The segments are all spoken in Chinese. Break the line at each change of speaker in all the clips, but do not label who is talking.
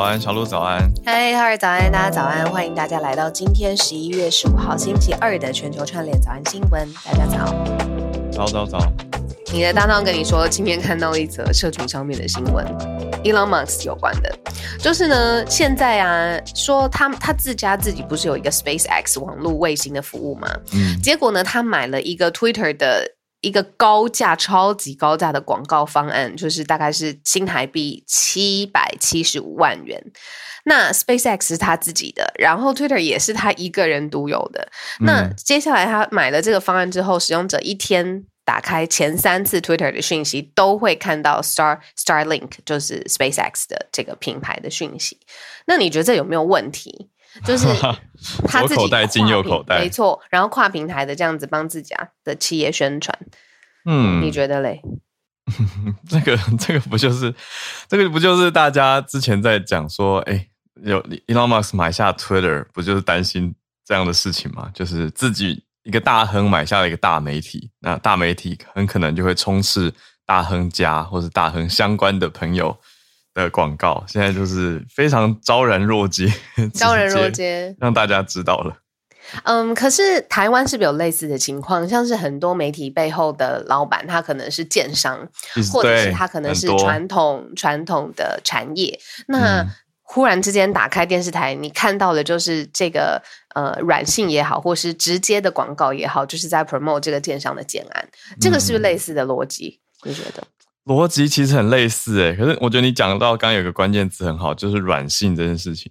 早安，小鹿早安。
嗨，哈尔早安，大家早安，欢迎大家来到今天十一月十五号星期二的全球串联早安新闻。大家早，
早早早。
你的搭档跟你说，今天看到一则社群上面的新闻，Elon Musk 有关的，就是呢，现在啊，说他他自家自己不是有一个 SpaceX 网络卫星的服务吗？嗯，结果呢，他买了一个 Twitter 的。一个高价、超级高价的广告方案，就是大概是新台币七百七十五万元。那 SpaceX 是他自己的，然后 Twitter 也是他一个人独有的。嗯、那接下来他买了这个方案之后，使用者一天打开前三次 Twitter 的讯息，都会看到 Star Starlink，就是 SpaceX 的这个品牌的讯息。那你觉得这有没有问题？就是他自己左口袋进右口袋，没错，然后跨平台的这样子帮自家的企业宣传，嗯，你觉得嘞？
这个这个不就是这个不就是大家之前在讲说，哎，有 Elon Musk 买下 Twitter，不就是担心这样的事情吗？就是自己一个大亨买下了一个大媒体，那大媒体很可能就会充斥大亨家或是大亨相关的朋友。的广告现在就是非常昭然若揭，
昭然若揭，
让大家知道了。
嗯，可是台湾是不是有类似的情况？像是很多媒体背后的老板，他可能是建商，或者是他可能是传统传统的产业。那忽然之间打开电视台，你看到的就是这个呃软性也好，或是直接的广告也好，就是在 promote 这个建商的建案。这个是不是类似的逻辑？你觉得？
逻辑其实很类似诶，可是我觉得你讲到刚有个关键词很好，就是软性这件事情。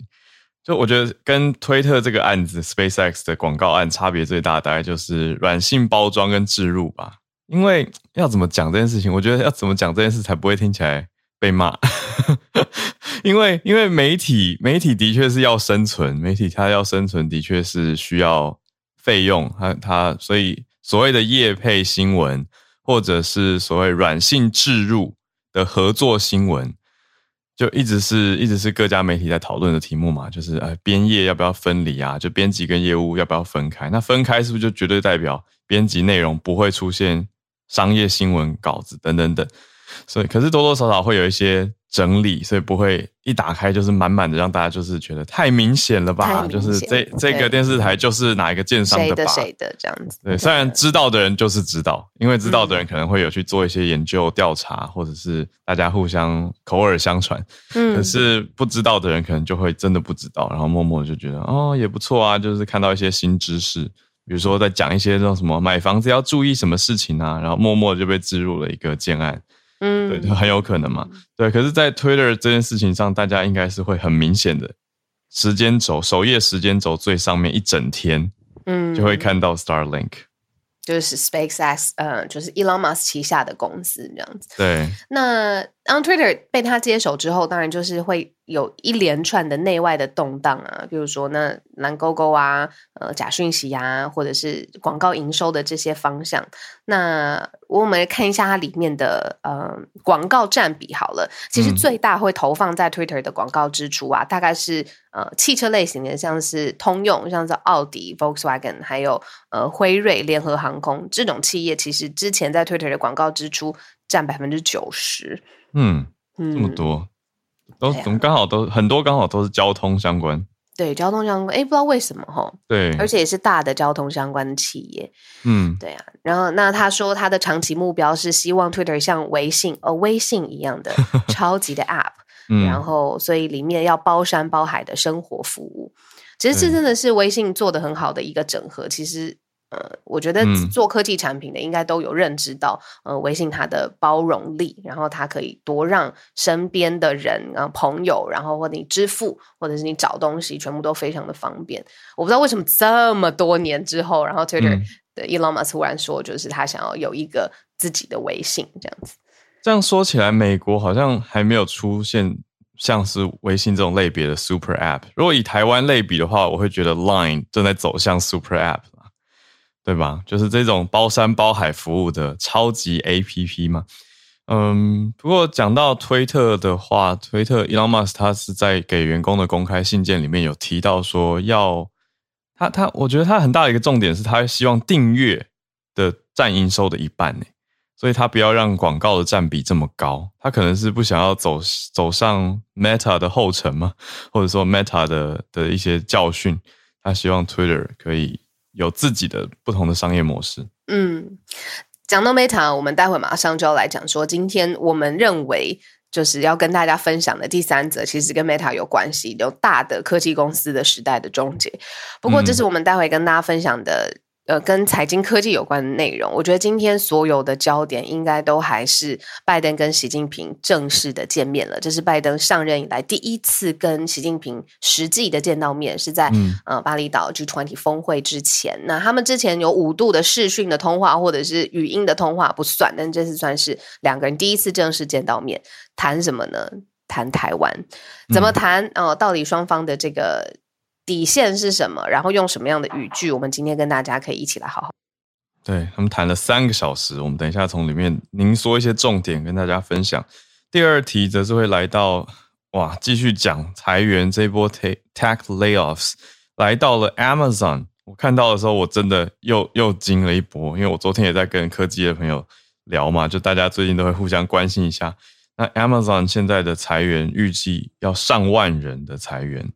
就我觉得跟推特这个案子 SpaceX 的广告案差别最大，大概就是软性包装跟置入吧。因为要怎么讲这件事情，我觉得要怎么讲这件事才不会听起来被骂。因为因为媒体媒体的确是要生存，媒体它要生存的确是需要费用，它它所以所谓的业配新闻。或者是所谓软性置入的合作新闻，就一直是一直是各家媒体在讨论的题目嘛，就是呃编业要不要分离啊？就编辑跟业务要不要分开？那分开是不是就绝对代表编辑内容不会出现商业新闻稿子等等等？所以，可是多多少少会有一些。整理，所以不会一打开就是满满的，让大家就是觉得太明显了吧？就是这这个电视台就是哪一个建商的吧？
谁的谁的这样子？
对，虽然知道的人就是知道，因为知道的人可能会有去做一些研究调查，或者是大家互相口耳相传。嗯，可是不知道的人可能就会真的不知道，然后默默就觉得哦也不错啊，就是看到一些新知识，比如说在讲一些这种什么买房子要注意什么事情啊，然后默默就被置入了一个建案。嗯，对，就很有可能嘛。对，可是，在 Twitter 这件事情上，大家应该是会很明显的时间轴，首页时间轴最上面一整天，嗯，就会看到 Starlink，
就是 SpaceX，呃，就是 Elon Musk 旗下的公司这样子。
对，
那当 Twitter 被他接手之后，当然就是会。有一连串的内外的动荡啊，比如说那蓝勾勾啊，呃假讯息啊，或者是广告营收的这些方向。那我们来看一下它里面的呃广告占比好了。其实最大会投放在 Twitter 的广告支出啊，嗯、大概是呃汽车类型的，像是通用，像是奥迪、Volkswagen，还有呃辉瑞、联合航空这种企业，其实之前在 Twitter 的广告支出占百分之九十。
嗯，这么多。都怎么刚好都很多，刚好都是交通相关。
对，交通相关，哎，不知道为什么哈。
对，
而且也是大的交通相关的企业。嗯，对啊。然后，那他说他的长期目标是希望 Twitter 像微信呃微信一样的 超级的 App，嗯，然后所以里面要包山包海的生活服务。其实这真的是微信做的很好的一个整合。其实。呃，我觉得做科技产品的应该都有认知到，嗯、呃，微信它的包容力，然后它可以多让身边的人、然后朋友，然后或者你支付，或者是你找东西，全部都非常的方便。我不知道为什么这么多年之后，然后 Twitter 的 Elon Musk 突然说，就是他想要有一个自己的微信这样子。
这样说起来，美国好像还没有出现像是微信这种类别的 Super App。如果以台湾类比的话，我会觉得 Line 正在走向 Super App。对吧？就是这种包山包海服务的超级 APP 嘛。嗯，不过讲到推特的话，推特 Elon Musk 他是在给员工的公开信件里面有提到说要他他，我觉得他很大的一个重点是他希望订阅的占营收的一半呢。所以他不要让广告的占比这么高。他可能是不想要走走上 Meta 的后尘嘛，或者说 Meta 的的一些教训，他希望 Twitter 可以有自己的不同的商业模式。
嗯，讲到 Meta，我们待会马上就要来讲说，今天我们认为。就是要跟大家分享的第三则，其实跟 Meta 有关系，有大的科技公司的时代的终结。不过，这是我们待会跟大家分享的。呃，跟财经科技有关的内容，我觉得今天所有的焦点应该都还是拜登跟习近平正式的见面了。这是拜登上任以来第一次跟习近平实际的见到面，是在、嗯、呃巴厘岛 G20 峰会之前。那他们之前有五度的视讯的通话或者是语音的通话不算，但这次算是两个人第一次正式见到面，谈什么呢？谈台湾，怎么谈？哦、嗯呃，到底双方的这个。底线是什么？然后用什么样的语句？我们今天跟大家可以一起来好好。
对，他们谈了三个小时，我们等一下从里面您说一些重点跟大家分享。第二题则是会来到哇，继续讲裁员这一波 tech layoffs 来到了 Amazon。我看到的时候，我真的又又惊了一波，因为我昨天也在跟科技的朋友聊嘛，就大家最近都会互相关心一下。那 Amazon 现在的裁员预计要上万人的裁员，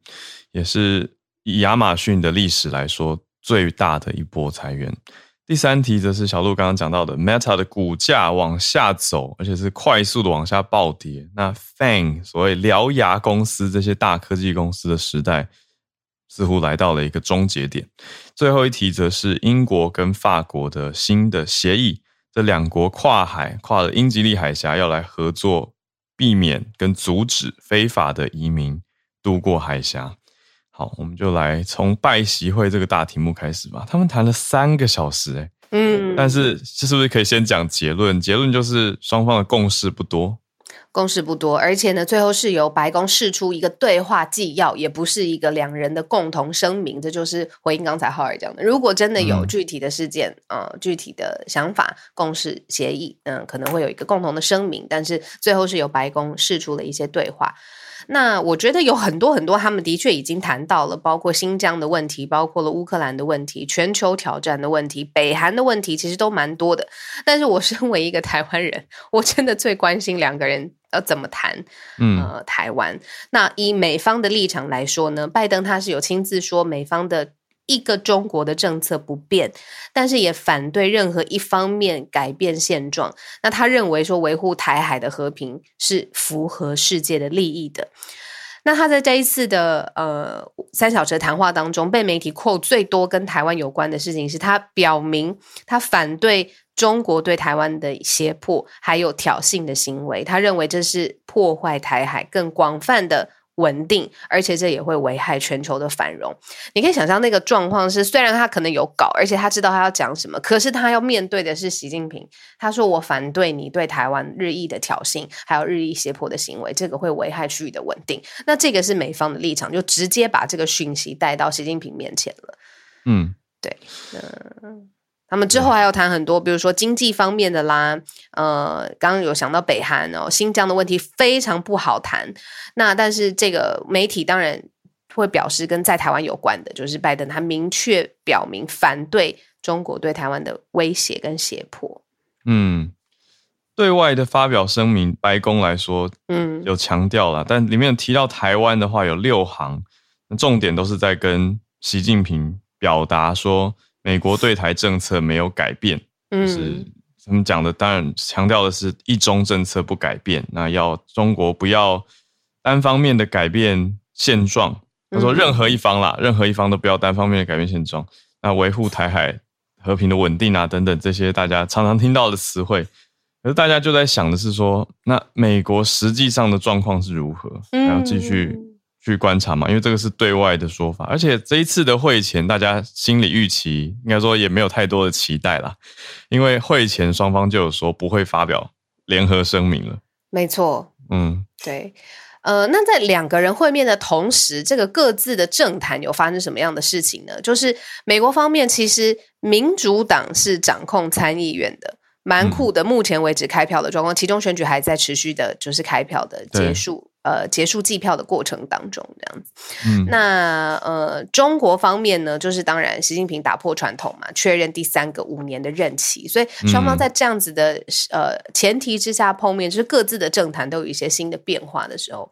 也是。以亚马逊的历史来说，最大的一波裁员。第三题则是小鹿刚刚讲到的，Meta 的股价往下走，而且是快速的往下暴跌。那 FANG 所谓獠牙公司这些大科技公司的时代，似乎来到了一个终结点。最后一题则是英国跟法国的新的协议，这两国跨海跨了英吉利海峡，要来合作，避免跟阻止非法的移民渡过海峡。好，我们就来从拜习会这个大题目开始吧。他们谈了三个小时，哎，嗯，但是这是不是可以先讲结论？结论就是双方的共识不多，
共识不多，而且呢，最后是由白宫释出一个对话纪要，也不是一个两人的共同声明。这就是回应刚才浩尔讲的，如果真的有具体的事件，嗯、呃，具体的想法、共识、协议，嗯、呃，可能会有一个共同的声明。但是最后是由白宫释出了一些对话。那我觉得有很多很多，他们的确已经谈到了，包括新疆的问题，包括了乌克兰的问题，全球挑战的问题，北韩的问题，其实都蛮多的。但是我身为一个台湾人，我真的最关心两个人要怎么谈，嗯，呃，台湾。那以美方的立场来说呢，拜登他是有亲自说美方的。一个中国的政策不变，但是也反对任何一方面改变现状。那他认为说维护台海的和平是符合世界的利益的。那他在这一次的呃三小时谈话当中，被媒体扣最多跟台湾有关的事情是他表明他反对中国对台湾的胁迫还有挑衅的行为。他认为这是破坏台海更广泛的。稳定，而且这也会危害全球的繁荣。你可以想象那个状况是，虽然他可能有稿，而且他知道他要讲什么，可是他要面对的是习近平。他说：“我反对你对台湾日益的挑衅，还有日益胁迫的行为，这个会危害区域的稳定。”那这个是美方的立场，就直接把这个讯息带到习近平面前了。嗯，对，嗯。他们之后还要谈很多，比如说经济方面的啦，呃，刚刚有想到北韩哦，新疆的问题非常不好谈。那但是这个媒体当然会表示跟在台湾有关的，就是拜登他明确表明反对中国对台湾的威胁跟胁迫。
嗯，对外的发表声明，白宫来说，嗯，有强调了，但里面提到台湾的话有六行，重点都是在跟习近平表达说。美国对台政策没有改变，就是他们讲的，当然强调的是一中政策不改变。那要中国不要单方面的改变现状，他说任何一方啦，任何一方都不要单方面的改变现状。那维护台海和平的稳定啊，等等这些大家常常听到的词汇，可是大家就在想的是说，那美国实际上的状况是如何？还要继续。去观察嘛，因为这个是对外的说法，而且这一次的会前，大家心理预期应该说也没有太多的期待啦，因为会前双方就有说不会发表联合声明了。
没错，嗯，对，呃，那在两个人会面的同时，这个各自的政坛有发生什么样的事情呢？就是美国方面，其实民主党是掌控参议院的。蛮酷的，目前为止开票的状况，其中选举还在持续的，就是开票的结束呃结束计票的过程当中，这样子。嗯，那呃中国方面呢，就是当然习近平打破传统嘛，确认第三个五年的任期，所以双方在这样子的、嗯、呃前提之下碰面，就是各自的政坛都有一些新的变化的时候。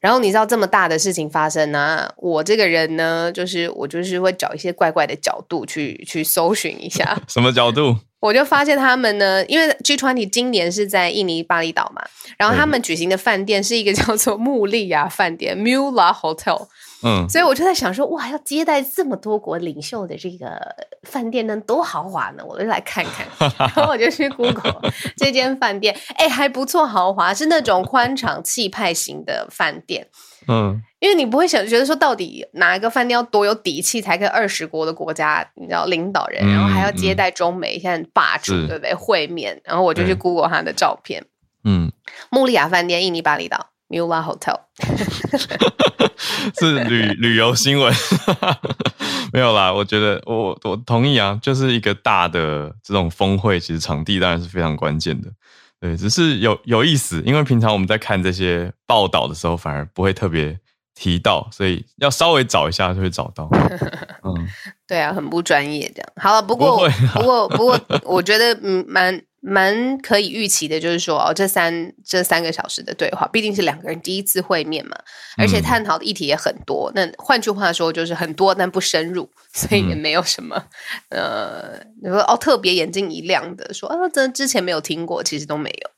然后你知道这么大的事情发生呢、啊，我这个人呢，就是我就是会找一些怪怪的角度去去搜寻一下。
什么角度？
我就发现他们呢，因为 G20 今年是在印尼巴厘岛嘛，然后他们举行的饭店是一个叫做 穆利亚饭店 （Mula Hotel）。嗯，所以我就在想说，哇，要接待这么多国领袖的这个饭店呢，多豪华呢！我就来看看，然后我就去 Google 这间饭店，哎，还不错，豪华，是那种宽敞气派型的饭店。嗯，因为你不会想觉得说，到底哪一个饭店要多有底气，才可以二十国的国家，你知道领导人，然后还要接待中美现在霸主，对不对？会面，然后我就去 Google 他的照片。嗯，穆利亚饭店，印尼巴厘岛。Mula Hotel
是旅 旅游新闻，没有啦。我觉得我我同意啊，就是一个大的这种峰会，其实场地当然是非常关键的。对，只是有有意思，因为平常我们在看这些报道的时候，反而不会特别提到，所以要稍微找一下就会找到。嗯，
对啊，很不专业这样。好了，不过不，不过不过，我觉得嗯蛮。蛮可以预期的，就是说哦，这三这三个小时的对话，毕竟是两个人第一次会面嘛，而且探讨的议题也很多。嗯、那换句话说，就是很多但不深入，所以也没有什么、嗯、呃，你说哦，特别眼睛一亮的说啊，这之前没有听过，其实都没有。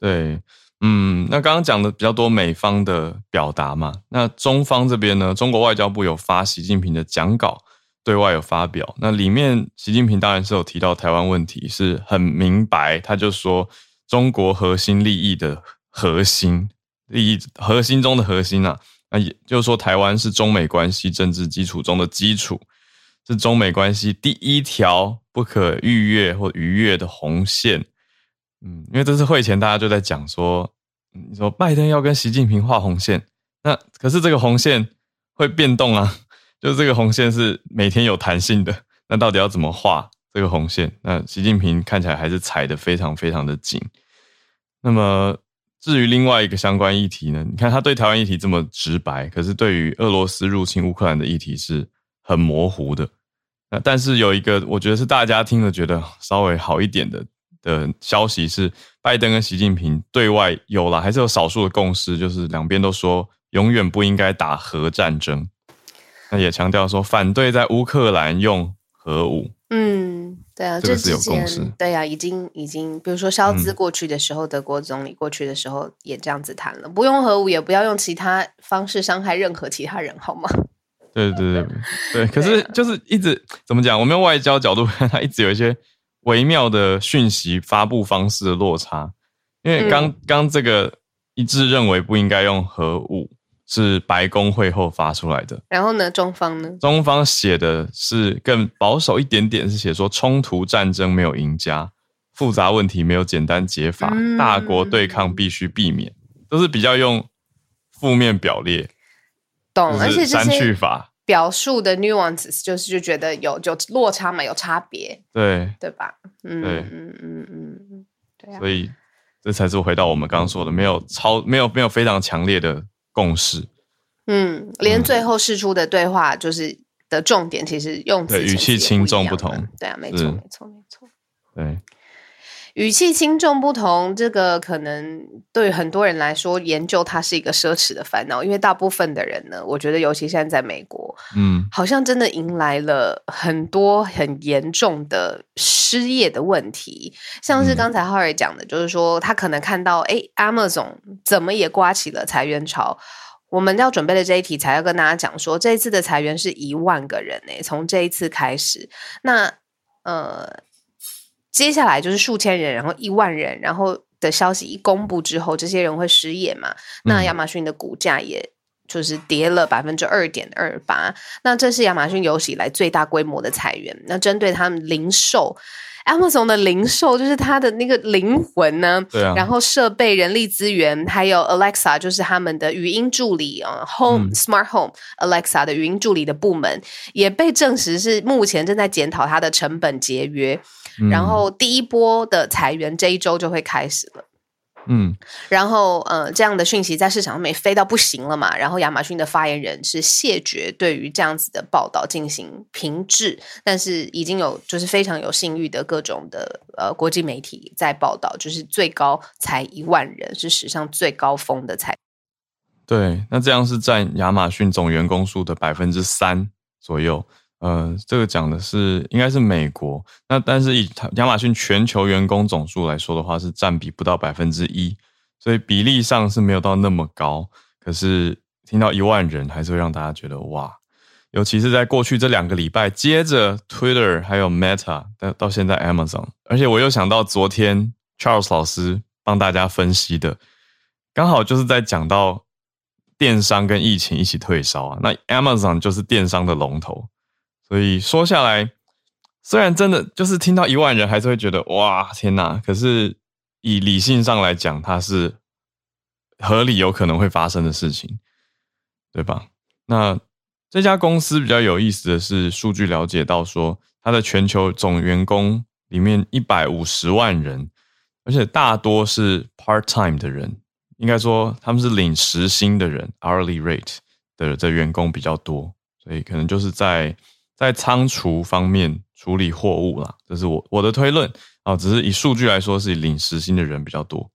对，嗯，那刚刚讲的比较多美方的表达嘛，那中方这边呢，中国外交部有发习近平的讲稿。对外有发表，那里面习近平当然是有提到台湾问题，是很明白，他就说中国核心利益的核心利益核心中的核心啊，那也就是说台湾是中美关系政治基础中的基础，是中美关系第一条不可逾越或逾越的红线。嗯，因为这次会前大家就在讲说，你说拜登要跟习近平画红线，那可是这个红线会变动啊。就这个红线是每天有弹性的，那到底要怎么画这个红线？那习近平看起来还是踩得非常非常的紧。那么至于另外一个相关议题呢？你看他对台湾议题这么直白，可是对于俄罗斯入侵乌克兰的议题是很模糊的。那但是有一个我觉得是大家听了觉得稍微好一点的的消息是，拜登跟习近平对外有了还是有少数的共识，就是两边都说永远不应该打核战争。那也强调说反对在乌克兰用核武。嗯，
对啊，这个是有共识。对啊，已经已经，比如说肖兹过去的时候，嗯、德国总理过去的时候也这样子谈了，不用核武，也不要用其他方式伤害任何其他人，好吗？
对对对对，可是就是一直怎么讲？我们用外交角度看，它一直有一些微妙的讯息发布方式的落差。因为刚刚、嗯、这个一致认为不应该用核武。是白宫会后发出来的。
然后呢，中方呢？
中方写的是更保守一点点，是写说冲突战争没有赢家，复杂问题没有简单解法，嗯、大国对抗必须避免，都是比较用负面表列。
懂，而且
删去法
表述的 nuances 就是就觉得有就落差嘛，有差别，
对
对吧？嗯
对
嗯嗯嗯嗯，对啊。
所以这才是回到我们刚刚说的，没有超没有没有非常强烈的。共识，
嗯，连最后释出的对话就是的重点，其实用词
语气轻重不同。
对啊，没错，没错，没错。
对，
语气轻重不同，这个可能对很多人来说，研究它是一个奢侈的烦恼，因为大部分的人呢，我觉得，尤其现在在美国，嗯，好像真的迎来了很多很严重的失业的问题，像是刚才浩尔讲的，就是说他可能看到，哎，Amazon 怎么也刮起了裁员潮。我们要准备的这一题才要跟大家讲说，这一次的裁员是一万个人诶，从这一次开始，那呃，接下来就是数千人，然后一万人，然后的消息一公布之后，这些人会失业嘛？那亚马逊的股价也就是跌了百分之二点二八，那这是亚马逊有史以来最大规模的裁员。那针对他们零售。Amazon 的零售就是它的那个灵魂呢，对啊，然后设备、人力资源，还有 Alexa，就是他们的语音助理啊，Home、嗯、Smart Home Alexa 的语音助理的部门也被证实是目前正在检讨它的成本节约。嗯、然后第一波的裁员这一周就会开始了。嗯，然后呃，这样的讯息在市场上面飞到不行了嘛，然后亚马逊的发言人是谢绝对于这样子的报道进行评质，但是已经有就是非常有信誉的各种的呃国际媒体在报道，就是最高才一万人，是史上最高峰的才。
对，那这样是占亚马逊总员工数的百分之三左右。呃，这个讲的是应该是美国，那但是以亚马逊全球员工总数来说的话，是占比不到百分之一，所以比例上是没有到那么高。可是听到一万人，还是会让大家觉得哇，尤其是在过去这两个礼拜，接着 Twitter 还有 Meta，到到现在 Amazon，而且我又想到昨天 Charles 老师帮大家分析的，刚好就是在讲到。电商跟疫情一起退烧啊，那 Amazon 就是电商的龙头，所以说下来，虽然真的就是听到一万人，还是会觉得哇天哪！可是以理性上来讲，它是合理有可能会发生的事情，对吧？那这家公司比较有意思的是，数据了解到说，它的全球总员工里面一百五十万人，而且大多是 part time 的人。应该说他们是领时薪的人，hourly rate 的的员工比较多，所以可能就是在在仓储方面处理货物啦，这是我我的推论啊。只是以数据来说，是领时薪的人比较多。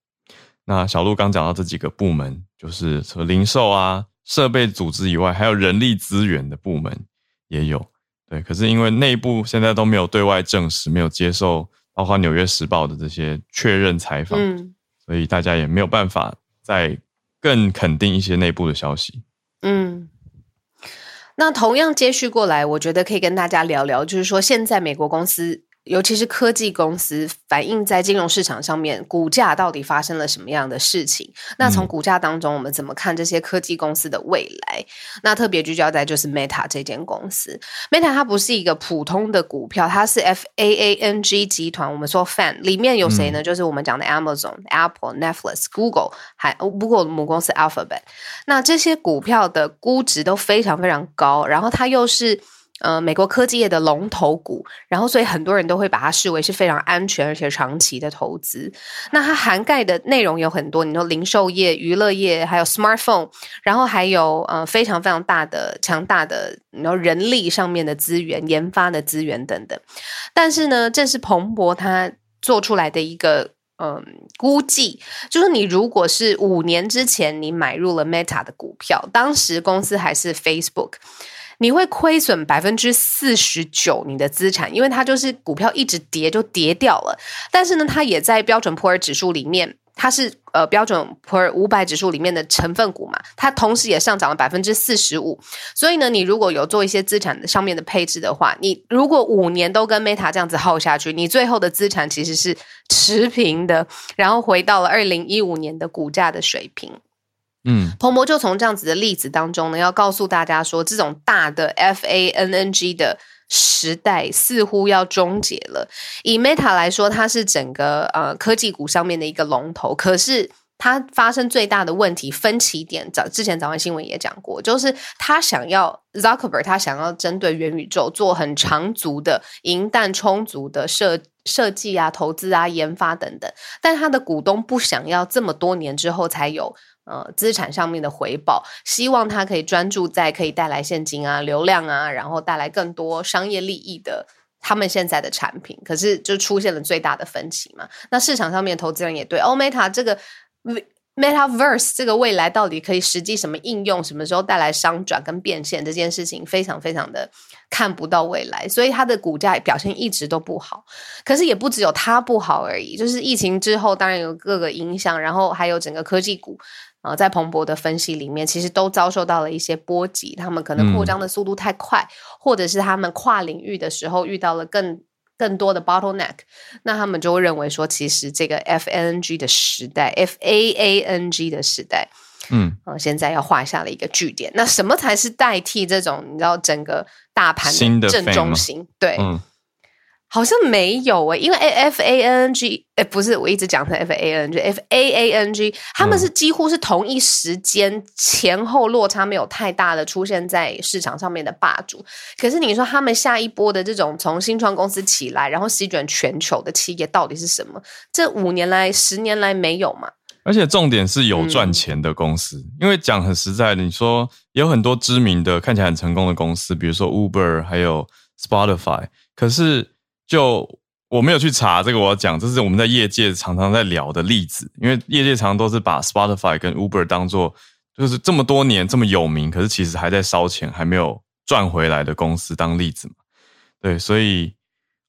那小鹿刚讲到这几个部门，就是除了零售啊、设备组织以外，还有人力资源的部门也有。对，可是因为内部现在都没有对外证实，没有接受包括《纽约时报》的这些确认采访，嗯，所以大家也没有办法。再更肯定一些内部的消息。
嗯，那同样接续过来，我觉得可以跟大家聊聊，就是说现在美国公司。尤其是科技公司反映在金融市场上面，股价到底发生了什么样的事情？那从股价当中，我们怎么看这些科技公司的未来？那特别聚焦在就是 Meta 这间公司。Meta 它不是一个普通的股票，它是 F A A N G 集团。我们说 Fan 里面有谁呢？就是我们讲的 Amazon、Apple、Netflix、Google，还 Google 母公司 Alphabet。那这些股票的估值都非常非常高，然后它又是。呃，美国科技业的龙头股，然后所以很多人都会把它视为是非常安全而且长期的投资。那它涵盖的内容有很多，你说零售业、娱乐业，还有 smartphone，然后还有呃非常非常大的、强大的然后人力上面的资源、研发的资源等等。但是呢，这是彭博他做出来的一个嗯、估计，就是你如果是五年之前你买入了 Meta 的股票，当时公司还是 Facebook。你会亏损百分之四十九你的资产，因为它就是股票一直跌就跌掉了。但是呢，它也在标准普尔指数里面，它是呃标准普尔五百指数里面的成分股嘛，它同时也上涨了百分之四十五。所以呢，你如果有做一些资产上面的配置的话，你如果五年都跟 Meta 这样子耗下去，你最后的资产其实是持平的，然后回到了二零一五年的股价的水平。嗯，彭博就从这样子的例子当中呢，要告诉大家说，这种大的 F A N N G 的时代似乎要终结了。以 Meta 来说，它是整个呃科技股上面的一个龙头，可是它发生最大的问题分歧点，早之前早安新闻也讲过，就是他想要 Zuckerberg，他想要针对元宇宙做很长足的银弹充足的设设计啊、投资啊、研发等等，但他的股东不想要这么多年之后才有。呃，资产上面的回报，希望他可以专注在可以带来现金啊、流量啊，然后带来更多商业利益的他们现在的产品。可是就出现了最大的分歧嘛。那市场上面投资人也对 Omega 这个 Metaverse 这个未来到底可以实际什么应用，什么时候带来商转跟变现这件事情，非常非常的看不到未来，所以它的股价表现一直都不好。可是也不只有它不好而已，就是疫情之后，当然有各个影响，然后还有整个科技股。啊，在彭博的分析里面，其实都遭受到了一些波及。他们可能扩张的速度太快，嗯、或者是他们跨领域的时候遇到了更更多的 bottleneck，那他们就会认为说，其实这个 F A N G 的时代，F A A N G 的时代，嗯，呃，现在要画下了一个句点。那什么才是代替这种你知道整个大盘的正中心？对。嗯好像没有诶，因为 F A N G，诶，不是，我一直讲成 F A N G，F A A N G，他们是几乎是同一时间前后落差没有太大的出现在市场上面的霸主。可是你说他们下一波的这种从新创公司起来，然后席卷全球的企业到底是什么？这五年来、十年来没有嘛？
而且重点是有赚钱的公司，嗯、因为讲很实在的，你说有很多知名的、看起来很成功的公司，比如说 Uber，还有 Spotify，可是就我没有去查这个，我要讲，这是我们在业界常常在聊的例子，因为业界常都是把 Spotify 跟 Uber 当做就是这么多年这么有名，可是其实还在烧钱，还没有赚回来的公司当例子嘛，对，所以。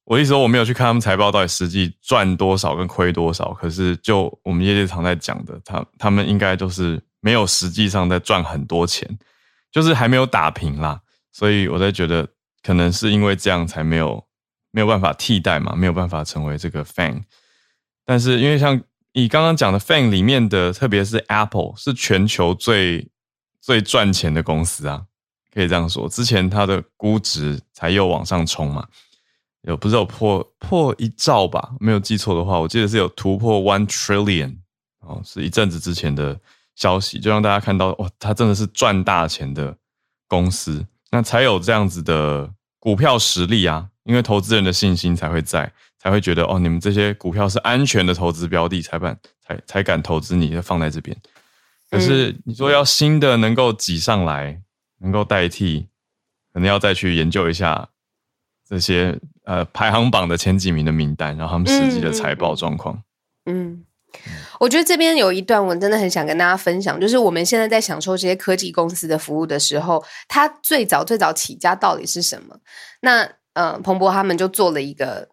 我意思说，我没有去看他们财报到底实际赚多少跟亏多少，可是就我们业界常在讲的，他他们应该都是没有实际上在赚很多钱，就是还没有打平啦。所以我在觉得，可能是因为这样才没有没有办法替代嘛，没有办法成为这个 fan，。但是因为像你刚刚讲的 fan 里面的，特别是 Apple 是全球最最赚钱的公司啊，可以这样说。之前它的估值才又往上冲嘛。有不是有破破一兆吧？没有记错的话，我记得是有突破 one trillion 哦，是一阵子之前的消息，就让大家看到哇，它真的是赚大钱的公司，那才有这样子的股票实力啊，因为投资人的信心才会在，才会觉得哦，你们这些股票是安全的投资标的，才敢才才敢投资你，放在这边。可是你说要新的能够挤上来，能够代替，可能要再去研究一下。这些呃排行榜的前几名的名单，然后他们实际的财报状况。
嗯，我觉得这边有一段我真的很想跟大家分享，就是我们现在在享受这些科技公司的服务的时候，它最早最早起家到底是什么？那呃，彭博他们就做了一个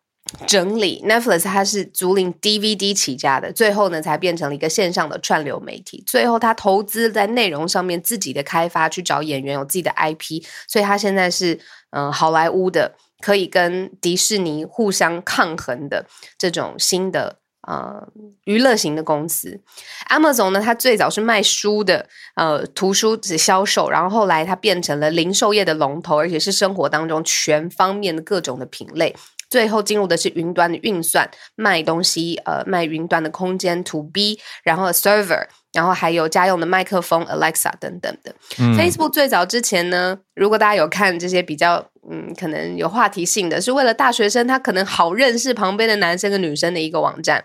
整理。Netflix 它是租赁 DVD 起家的，最后呢才变成了一个线上的串流媒体。最后他投资在内容上面，自己的开发去找演员，有自己的 IP，所以他现在是嗯、好莱坞的。可以跟迪士尼互相抗衡的这种新的呃娱乐型的公司，Amazon 呢，它最早是卖书的，呃，图书只销售，然后后来它变成了零售业的龙头，而且是生活当中全方面的各种的品类，最后进入的是云端的运算，卖东西，呃，卖云端的空间 To B，然后 Server。然后还有家用的麦克风 Alexa 等等的。嗯、Facebook 最早之前呢，如果大家有看这些比较嗯，可能有话题性的，是为了大学生他可能好认识旁边的男生跟女生的一个网站。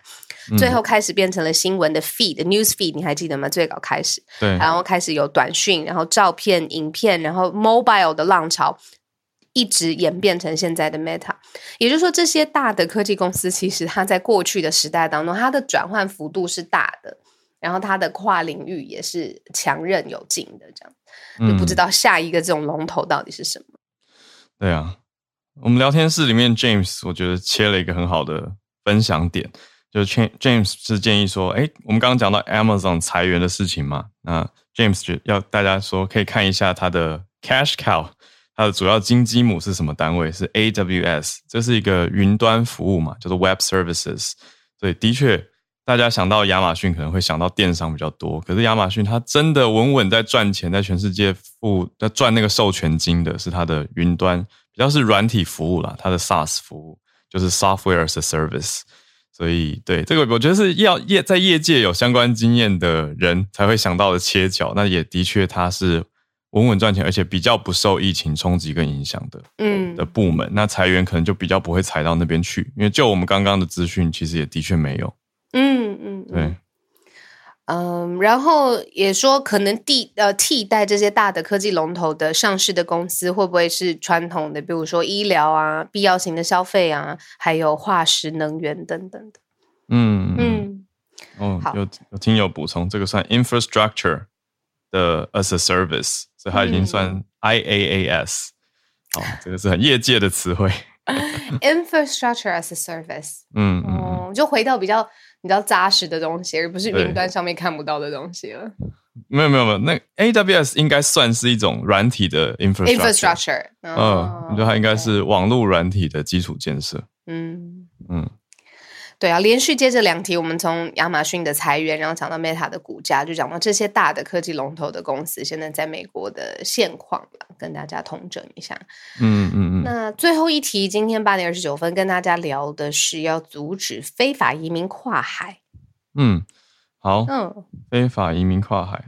嗯、最后开始变成了新闻的 feed News feed，你还记得吗？最早开始，对，然后开始有短讯，然后照片、影片，然后 mobile 的浪潮，一直演变成现在的 Meta。也就是说，这些大的科技公司其实它在过去的时代当中，它的转换幅度是大的。然后它的跨领域也是强韧有劲的，这样就不知道下一个这种龙头到底是什么。
对啊，我们聊天室里面 James 我觉得切了一个很好的分享点，就是 James 是建议说，哎，我们刚刚讲到 Amazon 裁员的事情嘛，那 James 就要大家说可以看一下它的 Cash Cow，它的主要金鸡母是什么单位？是 AWS，这是一个云端服务嘛，叫做 Web Services，所以的确。大家想到亚马逊可能会想到电商比较多，可是亚马逊它真的稳稳在赚钱，在全世界付在赚那个授权金的是它的云端，比较是软体服务啦，它的 SaaS 服务就是 Software as a Service。所以对这个，我觉得是要业在业界有相关经验的人才会想到的切角。那也的确它是稳稳赚钱，而且比较不受疫情冲击跟影响的，嗯，的部门。那裁员可能就比较不会裁到那边去，因为就我们刚刚的资讯，其实也的确没有。
嗯嗯，对，嗯，然后也说可能替呃替代这些大的科技龙头的上市的公司，会不会是传统的，比如说医疗啊、必要型的消费啊，还有化石能源等等的。
嗯嗯，哦，好。有有听友补充，这个算 infrastructure 的 as a service，所以它已经算 IaaS。哦，这个是很业界的词汇。
infrastructure as a service，嗯嗯，就回到比较。比较扎实的东西，而不是云端上面看不到的东西了。
没有没有没有，那 AWS 应该算是一种软体的 infrastructure。Infrastructure，嗯，我觉得它应该是网络软体的基础建设。嗯嗯。
对啊，连续接着两题，我们从亚马逊的裁员，然后讲到 Meta 的股价，就讲到这些大的科技龙头的公司现在在美国的现况了，跟大家统整一下。嗯嗯嗯。那最后一题，今天八点二十九分跟大家聊的是要阻止非法移民跨海。
嗯，好。嗯，非法移民跨海，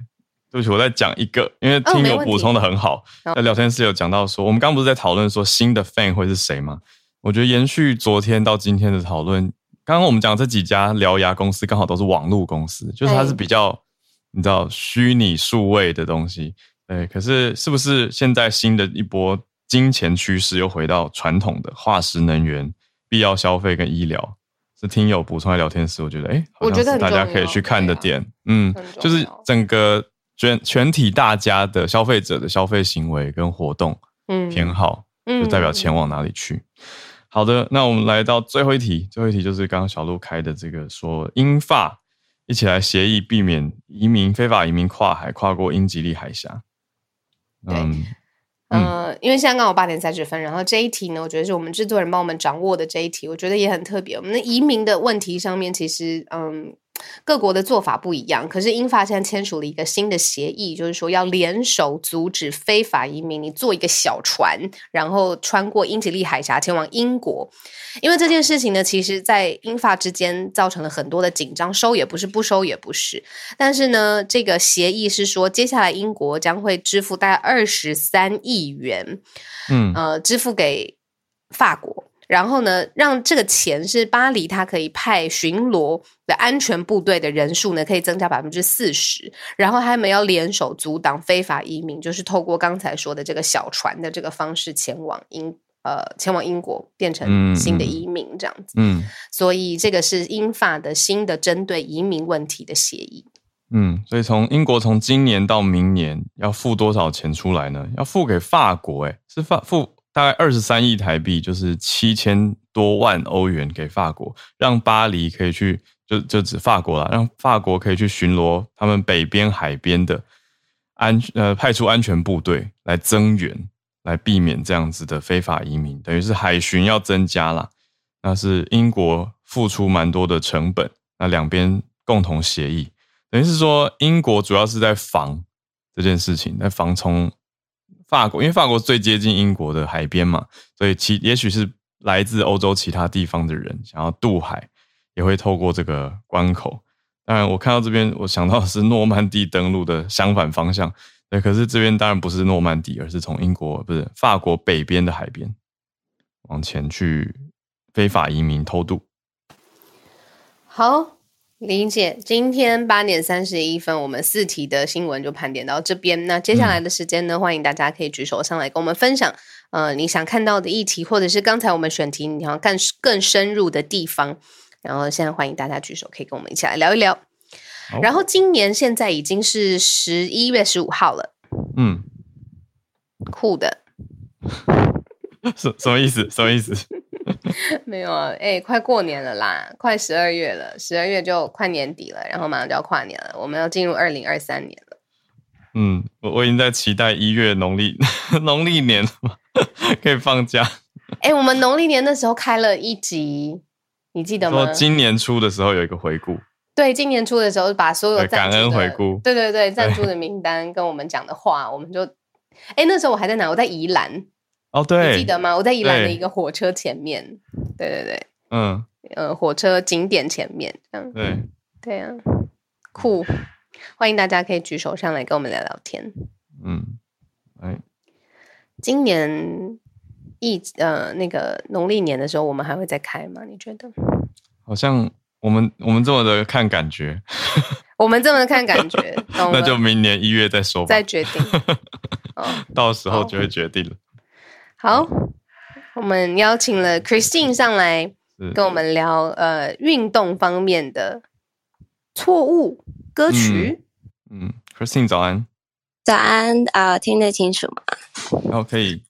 对不起，我再讲一个，因为听友补充的很好，在、哦、聊天室有讲到说，我们刚刚不是在讨论说新的 FANG 会是谁吗？我觉得延续昨天到今天的讨论。刚刚我们讲这几家獠牙公司，刚好都是网络公司，就是它是比较你知道虚拟数位的东西。对，可是是不是现在新的一波金钱趋势又回到传统的化石能源、必要消费跟医疗？是听友补充在聊天时，我觉得哎，我觉得大家可以去看的点，嗯，就是整个全全体大家的消费者的消费行为跟活动，嗯，偏好，就代表钱往哪里去。好的，那我们来到最后一题，最后一题就是刚刚小鹿开的这个说英法一起来协议避免移民非法移民跨海跨过英吉利海峡。
嗯。嗯、呃，因为现在刚好八点三十分，然后这一题呢，我觉得是我们制作人帮我们掌握的这一题，我觉得也很特别。我们的移民的问题上面，其实嗯。各国的做法不一样，可是英法现在签署了一个新的协议，就是说要联手阻止非法移民。你坐一个小船，然后穿过英吉利海峡前往英国，因为这件事情呢，其实在英法之间造成了很多的紧张，收也不是，不收也不是。但是呢，这个协议是说，接下来英国将会支付大概二十三亿元，嗯，呃，支付给法国。然后呢，让这个钱是巴黎，它可以派巡逻的安全部队的人数呢，可以增加百分之四十。然后他们要联手阻挡非法移民，就是透过刚才说的这个小船的这个方式前往英呃前往英国，变成新的移民这样子。嗯，所以这个是英法的新的针对移民问题的协议。
嗯，所以从英国从今年到明年要付多少钱出来呢？要付给法国，诶，是法付。大概二十三亿台币，就是七千多万欧元给法国，让巴黎可以去，就就指法国啦，让法国可以去巡逻他们北边海边的安呃派出安全部队来增援，来避免这样子的非法移民，等于是海巡要增加啦。那是英国付出蛮多的成本，那两边共同协议，等于是说英国主要是在防这件事情，在防从。法国，因为法国最接近英国的海边嘛，所以其也许是来自欧洲其他地方的人想要渡海，也会透过这个关口。当然，我看到这边，我想到的是诺曼底登陆的相反方向。对，可是这边当然不是诺曼底，而是从英国不是法国北边的海边往前去非法移民偷渡。
好。理解，今天八点三十一分，我们四题的新闻就盘点到这边。那接下来的时间呢，嗯、欢迎大家可以举手上来跟我们分享，呃，你想看到的议题，或者是刚才我们选题你想更更深入的地方。然后现在欢迎大家举手，可以跟我们一起来聊一聊。然后今年现在已经是十一月十五号了，嗯，酷的，
什什么意思？什么意思？
没有啊，哎、欸，快过年了啦，快十二月了，十二月就快年底了，然后马上就要跨年了，我们要进入二零二三年了。
嗯，我我已经在期待一月农历 农历年了，可以放假。
哎、欸，我们农历年的时候开了一集，你记得吗？
说今年初的时候有一个回顾。
对，今年初的时候把所有
感恩回顾，
对对对，赞助的名单跟我们讲的话，我们就，哎，那时候我还在哪？我在宜兰。
哦，对，
你记得吗？我在宜兰的一个火车前面，对，对对。对，嗯，呃，火车景点前面，这样，对，对啊，酷，欢迎大家可以举手上来跟我们聊聊天，嗯，哎，今年一呃那个农历年的时候，我们还会再开吗？你觉得？
好像我们我们这么的看感觉，
我们这么的看感觉，
那就明年一月再说吧，
再决定，
哦，到时候就会决定了。
好，我们邀请了 Christine 上来跟我们聊呃运动方面的错误歌曲。
嗯，嗯，Christine 早安，
早安啊，呃，听得清楚吗？
然后可以。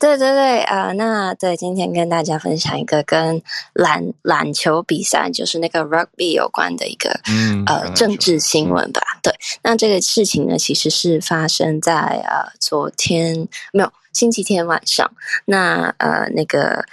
对对对，啊、呃，那对，今天跟大家分享一个跟篮篮球比赛，就是那个 rugby 有关的一个、嗯、呃政治新闻吧。对，那这个事情呢，其实是发生在呃昨天没有星期天晚上，那呃那个。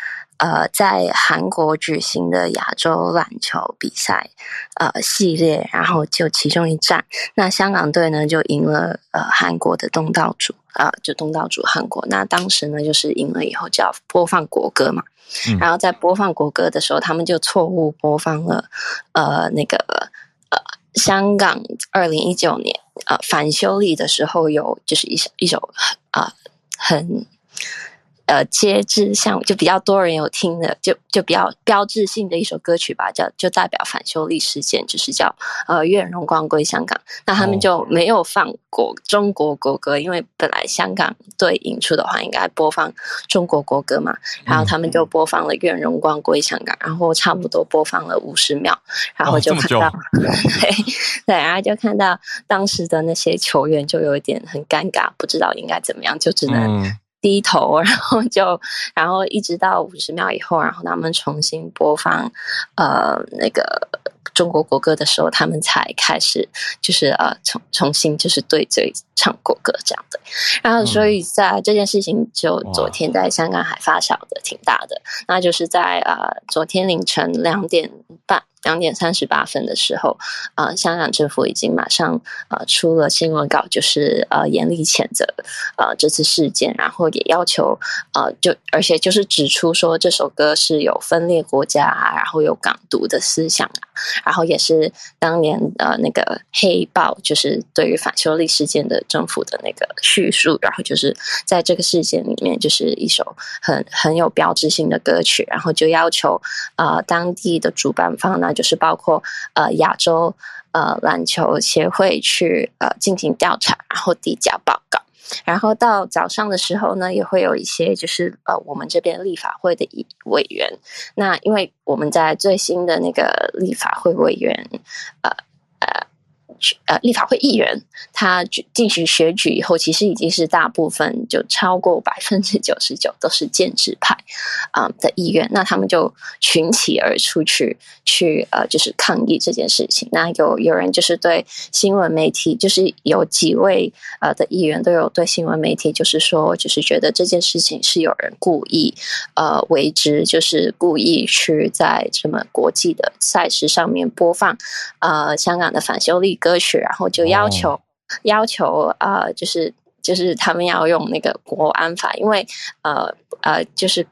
呃，在韩国举行的亚洲篮球比赛，呃，系列，然后就其中一站，那香港队呢就赢了呃韩国的东道主，呃，就东道主韩国。那当时呢就是赢了以后就要播放国歌嘛，嗯、然后在播放国歌的时候，他们就错误播放了呃那个呃香港二零一九年呃反修例的时候有就是一首一首啊。呃很呃，节制像就比较多人有听的，就就比较标志性的一首歌曲吧，叫就代表反修例事件，就是叫呃愿荣光归香港。那他们就没有放过中国国歌，因为本来香港对演出的话应该播放中国国歌嘛，然后他们就播放了愿荣光归香港，然后差不多播放了五十秒，然后就看到、哦、对对，然后就看到当时的那些球员就有一点很尴尬，不知道应该怎么样，就只能。嗯低头，然后就，然后一直到五十秒以后，然后他们重新播放，呃，那个中国国歌的时候，他们才开始，就是呃，重重新就是对嘴唱国歌这样的。然后，所以在这件事情就昨天在香港还发酵的挺大的，那就是在呃昨天凌晨两点半。两点三十八分的时候，呃，香港政府已经马上呃出了新闻稿，就是呃严厉谴责呃这次事件，然后也要求呃就而且就是指出说这首歌是有分裂国家啊，然后有港独的思想啊，然后也是当年呃那个黑豹就是对于反修例事件的政府的那个叙述，然后就是在这个事件里面就是一首很很有标志性的歌曲，然后就要求呃当地的主办方呢。就是包括呃亚洲呃篮球协会去呃进行调查，然后递交报告，然后到早上的时候呢，也会有一些就是呃我们这边立法会的一委员，那因为我们在最新的那个立法会委员呃。呃，立法会议员他进行选举以后，其实已经是大部分就超过百分之九十九都是建制派啊、的议员，那他们就群起而出去去呃，就是抗议这件事情。那有有人就是对新闻媒体，就是有几位呃的议员都有对新闻媒体，就是说，就是觉得这件事情是有人故意呃为之，就是故意去在这么国际的赛事上面播放呃香港的反修例歌。歌曲，然后就要求、oh. 要求呃，就是就是他们要用那个国安法，因为呃呃，就是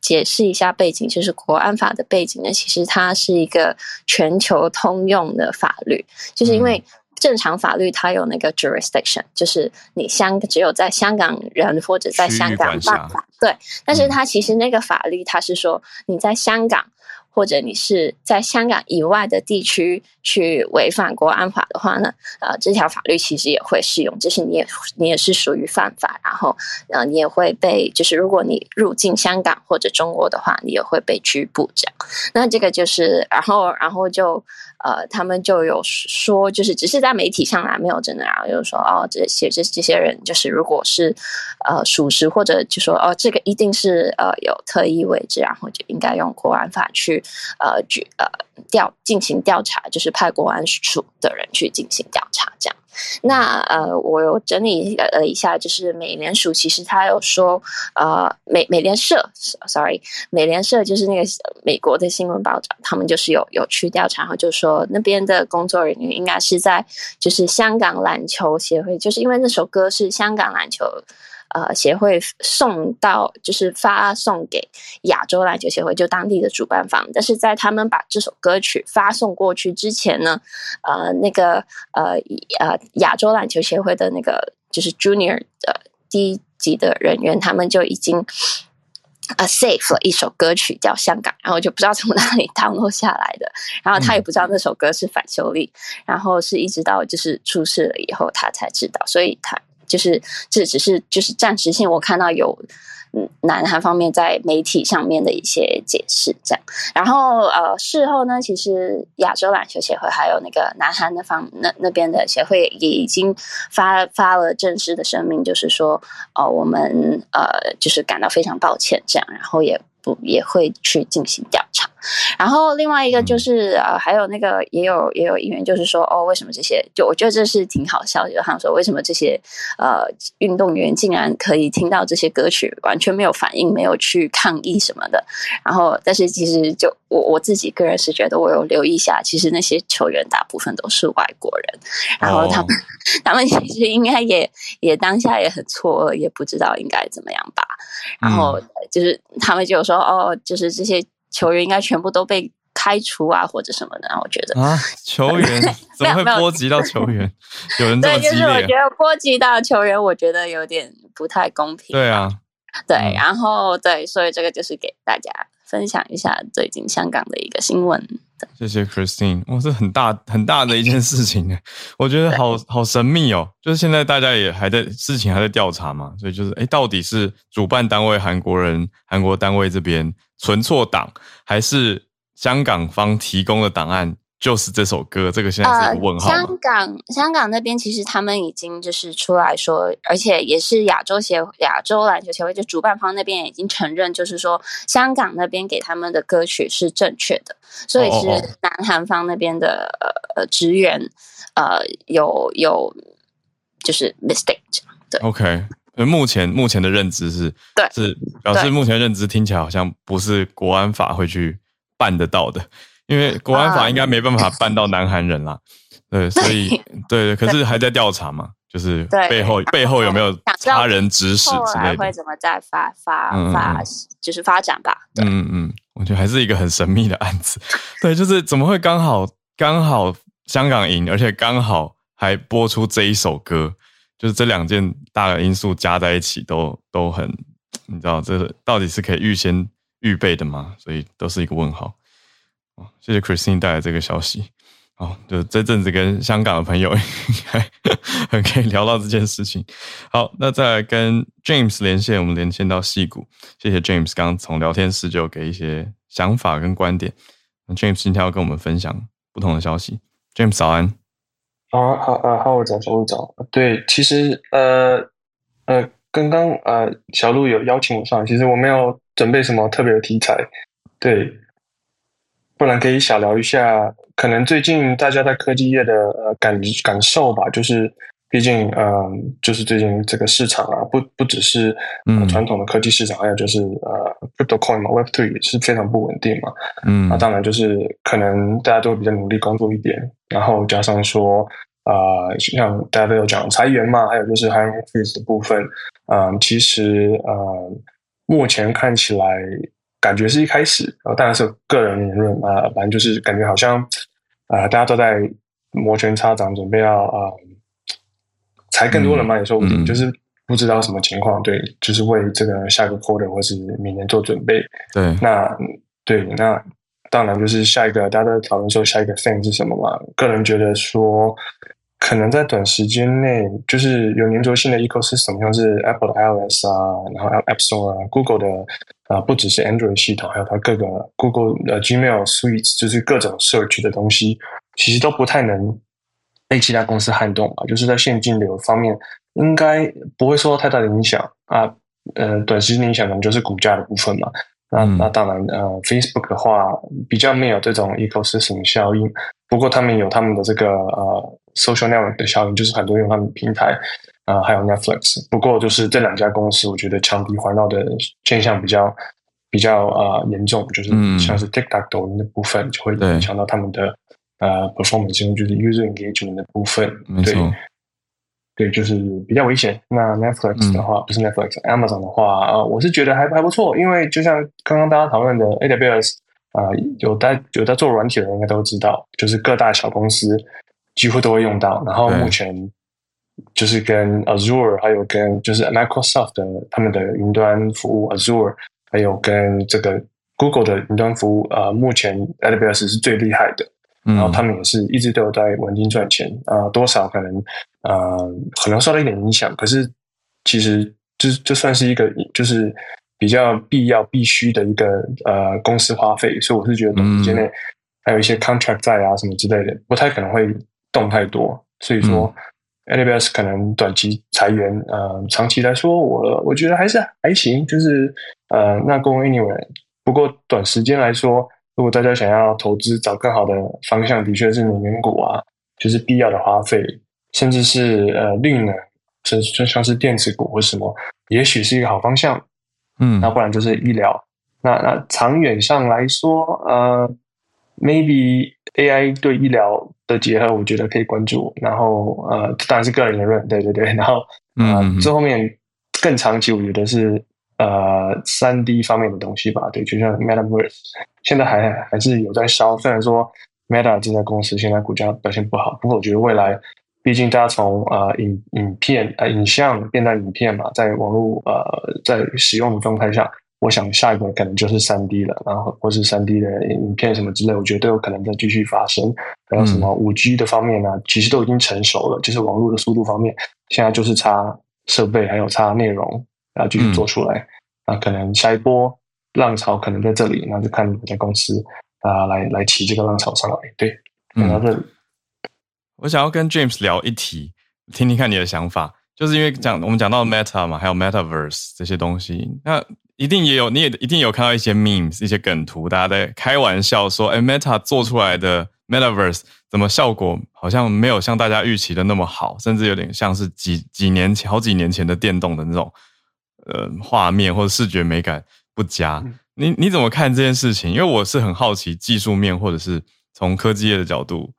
解释一下背景，就是国安法的背景呢，其实它是一个全球通用的法律，就是因为正常法律它有那个 jurisdiction，就是你香只有在香港人或者在香港办法，对，但是它其实那个法律它是说你在香港。或者你是在香港以外的地区去违反国安法的话呢，呃，这条法律其实也会适用，就是你也你也是属于犯法，然后呃，你也会被，就是如果你入境香港或者中国的话，你也会被拘捕这样。那这个就是，然后然后就呃，他们就有说，就是只是在媒体上来没有真的，然后就是说哦，这些这这些人就是如果是呃属实或者就说哦，这个一定是呃有特意为之，然后就应该用国安法去。呃，举呃调进行调查，就是派国安署的人去进行调查，这样。那呃，我有整理了一下，就是美联储其实他有说，呃，美美联社，sorry，美联社就是那个美国的新闻报道，他们就是有有去调查，然后就说那边的工作人员应该是在就是香港篮球协会，就是因为那首歌是香港篮球。呃，协会送到就是发送给亚洲篮球协会，就当地的主办方。但是在他们把这首歌曲发送过去之前呢，呃，那个呃呃亚洲篮球协会的那个就是 Junior 的低级的人员，他们就已经啊 save 了一首歌曲叫《香港》，然后就不知道从哪里 download 下来的，然后他也不知道那首歌是反修例，然后是一直到就是出事了以后他才知道，所以他。就是这只是就是暂时性，我看到有嗯南韩方面在媒体上面的一些解释这样，然后呃事后呢，其实亚洲篮球协会还有那个南韩的方那那边的协会也已经发发了正式的声明，就是说呃我们呃就是感到非常抱歉这样，然后也不。也会去进行调查，然后另外一个就是呃，还有那个也有也有议员就是说哦，为什么这些就我觉得这是挺好笑的，就他们说为什么这些呃运动员竟然可以听到这些歌曲，完全没有反应，没有去抗议什么的。然后，但是其实就我我自己个人是觉得，我有留意一下，其实那些球员大部分都是外国人，然后他们、oh. 他们其实应该也也当下也很错愕，也不知道应该怎么样吧。然后就是他们就说。哦，就是这些球员应该全部都被开除啊，或者什么的。我觉得
啊，球员 怎么会波及到球员？有，人这么激烈？
对，就是我觉得波及到球员，我觉得有点不太公平。
对啊，
对，嗯、然后对，所以这个就是给大家分享一下最近香港的一个新闻。
谢谢 Christine，哇，这很大很大的一件事情呢，我觉得好好神秘哦。就是现在大家也还在事情还在调查嘛，所以就是哎，到底是主办单位韩国人韩国单位这边存错档，还是香港方提供的档案？就是这首歌，这个现在是一个问号。
呃、香港香港那边其实他们已经就是出来说，而且也是亚洲协亚洲篮球协会就主办方那边也已经承认，就是说香港那边给他们的歌曲是正确的，所以是南韩方那边的呃职员呃有有就是 mistake 对。
OK，目前目前的认知是，
对，
是表示目前认知听起来好像不是国安法会去办得到的。因为国安法应该没办法办到南韩人啦，对，所以对对，可是还在调查嘛，就是背后背后有没有他人指使之类的，
会怎么再发发发，就是发展吧。
嗯嗯，我觉得还是一个很神秘的案子。对，就是怎么会刚好刚好香港赢，而且刚好还播出这一首歌，就是这两件大的因素加在一起都都很，你知道这到底是可以预先预备的吗？所以都是一个问号。哦谢谢 Christine 带来这个消息。好，就这阵子跟香港的朋友 应该很可以聊到这件事情。好，那再来跟 James 连线，我们连线到矽谷。谢谢 James 刚刚从聊天室就给一些想法跟观点。James 今天要跟我们分享不同的消息。James 早安。
啊，好啊，好，我早，我早。对，其实呃呃，刚刚呃小路有邀请我上，其实我没有准备什么特别的题材。对。不然可以小聊一下，可能最近大家在科技业的呃感感受吧，就是毕竟嗯、呃，就是最近这个市场啊，不不只是呃传统的科技市场，嗯、还有就是呃 crypto coin 嘛，Web three 也是非常不稳定嘛。嗯，那当然就是可能大家都比较努力工作一点，然后加上说啊、呃，像大家都有讲裁员嘛，还有就是 hiring freeze 的部分，嗯、呃，其实呃目前看起来。感觉是一开始，然后当然是个人言论啊，反正就是感觉好像啊、呃，大家都在摩拳擦掌，准备要啊、呃、裁更多人嘛，也说不定，嗯、就是不知道什么情况，对，就是为这个下个 quarter 或是明年做准备。
对，
那对，那当然就是下一个大家都在讨论说下一个 thing 是什么嘛。个人觉得说。可能在短时间内，就是有粘着性的 ecosystem，像是 Apple 的 iOS 啊，然后 App Store 啊，Google 的啊，不只是 Android 系统，还有它各个 Google 的 Gmail Suite，就是各种 search 的东西，其实都不太能被其他公司撼动啊。就是在现金流方面，应该不会受到太大的影响啊。呃，短时间影响可能就是股价的部分嘛。那那当然，呃，Facebook 的话比较没有这种 ecosystem 效应，不过他们有他们的这个呃。Social network 的效应就是很多用他们平台啊、呃，还有 Netflix。不过就是这两家公司，我觉得强敌环绕的现象比较比较啊、呃、严重，就是像是 TikTok 抖音的部分就会影响到他们的呃 performance，就是 user engagement 的部分。对，对，就是比较危险。那 Netflix 的话，嗯、不是 Netflix，Amazon 的话啊、呃，我是觉得还还不错，因为就像刚刚大家讨论的 AWS 啊、呃，有在有在做软体的人应该都知道，就是各大小公司。几乎都会用到，然后目前就是跟 Azure 还有跟就是 Microsoft 的他们的云端服务 Azure，还有跟这个 Google 的云端服务啊、呃，目前 AWS 是最厉害的，然后他们也是一直都有在稳定赚钱啊、呃，多少可能啊、呃、可能受到一点影响，可是其实这这算是一个就是比较必要必须的一个呃公司花费，所以我是觉得短时间内还有一些 contract 在啊什么之类的，不太可能会。动太多，所以说 AWS 可能短期裁员，呃，长期来说，我我觉得还是还行，就是呃，那 Go Anywhere。不过短时间来说，如果大家想要投资找更好的方向，的确是能源股啊，就是必要的花费，甚至是呃绿能，就就像是电子股或什么，也许是一个好方向。嗯，那不然就是医疗。那那长远上来说，呃。Maybe AI 对医疗的结合，我觉得可以关注。然后，呃，当然是个人言论，对对对。然后，呃，这后面更长期，我觉得是呃三 D 方面的东西吧。对，就像 Metaverse，现在还还是有在烧。虽然说 Meta 这家公司现在股价表现不好，不过我觉得未来毕竟大家从呃影影片呃影像变成影片嘛，在网络呃在使用的状态下，我想下一个可能就是三 D 了，然后或是三 D 的影片什么之类，我觉得都有可能再继续发生。还有什么五 G 的方面呢、啊？其实都已经成熟了，就是网络的速度方面，现在就是差设备还有差内容，然后继续做出来。那、嗯、可能下一波浪潮可能在这里，那就看哪家公司啊、呃、来来骑这个浪潮上来。对，讲到这里。嗯
我想要跟 James 聊一题，听听看你的想法。就是因为讲我们讲到 Meta 嘛，还有 Metaverse 这些东西，那一定也有，你也一定有看到一些 memes、一些梗图，大家在开玩笑说：“哎，Meta 做出来的 Metaverse 怎么效果好像没有像大家预期的那么好，甚至有点像是几几年前、好几年前的电动的那种呃画面或者视觉美感不佳。”你你怎么看这件事情？因为我是很好奇技术面，或者是从科技业的角度。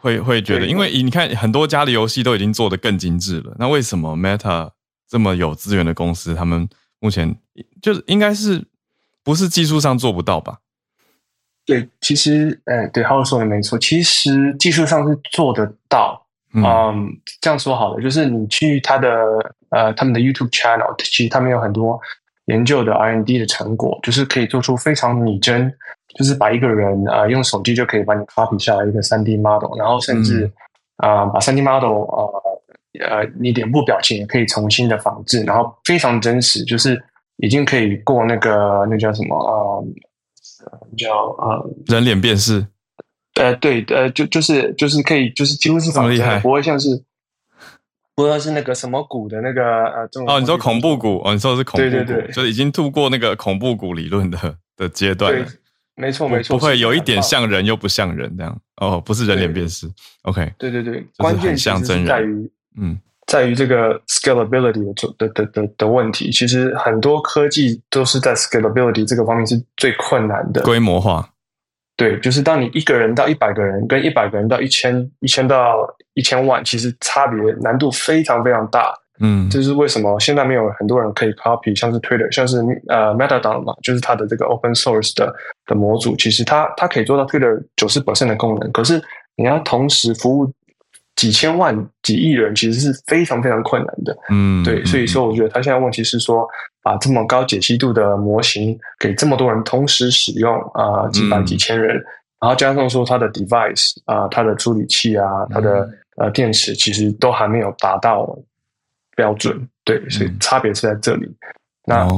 会会觉得，因为你看很多家的游戏都已经做得更精致了，那为什么 Meta 这么有资源的公司，他们目前就是应该是不是技术上做不到吧？
对，其实，呃，对，浩说的没错，其实技术上是做得到。嗯，嗯，这样说好了，就是你去他的呃他们的 YouTube channel，其实他们有很多研究的 R&D 的成果，就是可以做出非常拟真。就是把一个人啊、呃、用手机就可以把你 copy 下来一个三 D model，然后甚至啊、嗯呃、把三 D model 呃呃你脸部表情也可以重新的仿制，然后非常真实，就是已经可以过那个那叫什么啊、呃、叫呃
人脸辨识，
呃对呃就就是就是可以就是几乎是仿真，不会像是不会是那个什么谷的那个呃这种
哦你说恐怖谷哦你说的是恐怖谷，
对对对，
就已经度过那个恐怖谷理论的的阶段了。
没错，没错，
不会有一点像人又不像人这样哦，不是人脸辨识。OK，
对对对，关键像真人在于，嗯，在于这个 scalability 的的的的的问题。其实很多科技都是在 scalability 这个方面是最困难的。
规模化，
对，就是当你一个人到一百个人，跟一百个人到一千一千到一千万，其实差别难度非常非常大。嗯，这是为什么现在没有很多人可以 copy，像是 Twitter，像是呃 Meta 嘛，就是它的这个 open source 的的模组，其实它它可以做到 Twitter 九十 percent 的功能，可是你要同时服务几千万、几亿人，其实是非常非常困难的。嗯，对，所以说我觉得他现在问题是说，把这么高解析度的模型给这么多人同时使用啊、呃，几百几千人，嗯、然后加上说它的 device 啊、呃，它的处理器啊，它的呃电池，其实都还没有达到。标准对，所以差别是在这里。嗯、那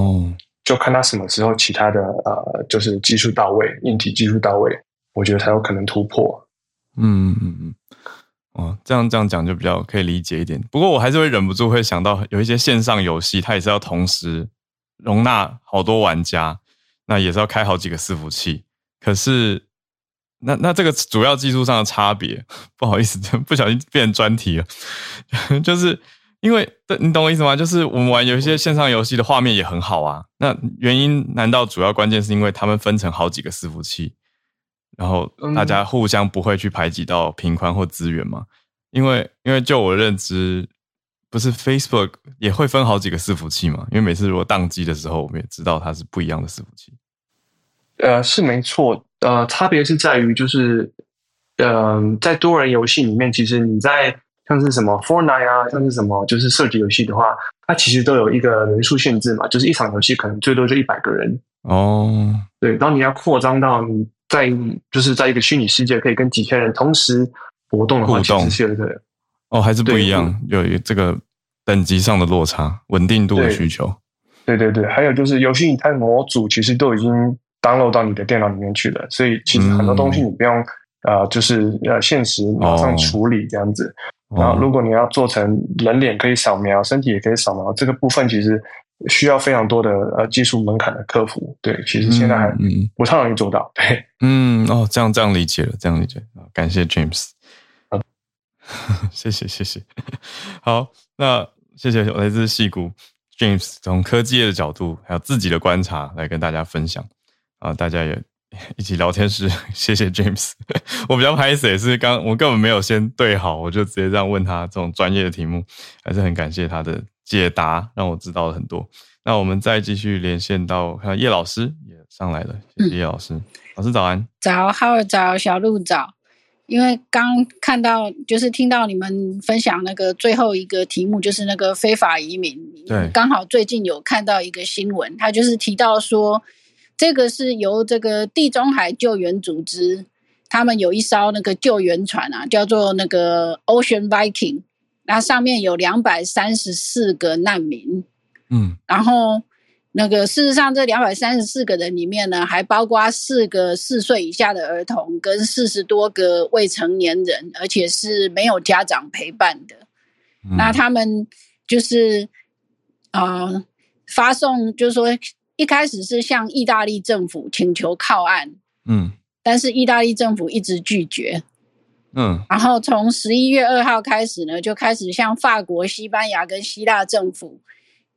就看他什么时候其他的呃，就是技术到位，硬体技术到位，我觉得才有可能突破。
嗯嗯嗯，哦，这样这样讲就比较可以理解一点。不过我还是会忍不住会想到，有一些线上游戏，它也是要同时容纳好多玩家，那也是要开好几个伺服器。可是，那那这个主要技术上的差别，不好意思，不小心变成专题了，就是。因为，你懂我意思吗？就是我们玩有一些线上游戏的画面也很好啊。那原因难道主要关键是因为他们分成好几个伺服器，然后大家互相不会去排挤到频宽或资源嘛？因为，因为就我认知，不是 Facebook 也会分好几个伺服器嘛？因为每次如果宕机的时候，我们也知道它是不一样的伺服器。
呃，是没错。呃，差别是在于就是，嗯、呃，在多人游戏里面，其实你在。像是什么 Fortnite 啊，像是什么就是射击游戏的话，它其实都有一个人数限制嘛，就是一场游戏可能最多就一百个人哦。对，当你要扩张到你在就是在一个虚拟世界可以跟几千人同时活动的话，其实是有一个
哦，还是不一样，有一这个等级上的落差，稳定度的需求。
对对对，还有就是游戏它的模组其实都已经 download 到你的电脑里面去了，所以其实很多东西你不用、嗯、呃，就是呃现实马上处理这样子。哦然后，如果你要做成人脸可以扫描，身体也可以扫描，这个部分其实需要非常多的呃技术门槛的克服。对，其实现在还不太容易做到。对，
嗯，哦，这样这样理解了，这样理解啊。感谢 James，好，谢谢谢谢。好，那谢谢来自戏谷 James 从科技业的角度，还有自己的观察来跟大家分享啊，大家也。一起聊天时，谢谢 James。我比较拍谢，是刚我根本没有先对好，我就直接这样问他这种专业的题目，还是很感谢他的解答，让我知道了很多。那我们再继续连线到看叶老师也上来了，谢谢叶老师。嗯、老师早安，
早，好早，小鹿早。因为刚看到就是听到你们分享那个最后一个题目，就是那个非法移民。
对，
刚好最近有看到一个新闻，他就是提到说，这个是由这个地中海救援组织，他们有一艘那个救援船啊，叫做那个 Ocean Viking，那上面有两百三十四个难民。
嗯，
然后。那个事实上，这两百三十四个人里面呢，还包括四个四岁以下的儿童跟四十多个未成年人，而且是没有家长陪伴的。嗯、那他们就是啊、呃，发送就是说，一开始是向意大利政府请求靠岸，
嗯，
但是意大利政府一直拒绝，
嗯，
然后从十一月二号开始呢，就开始向法国、西班牙跟希腊政府。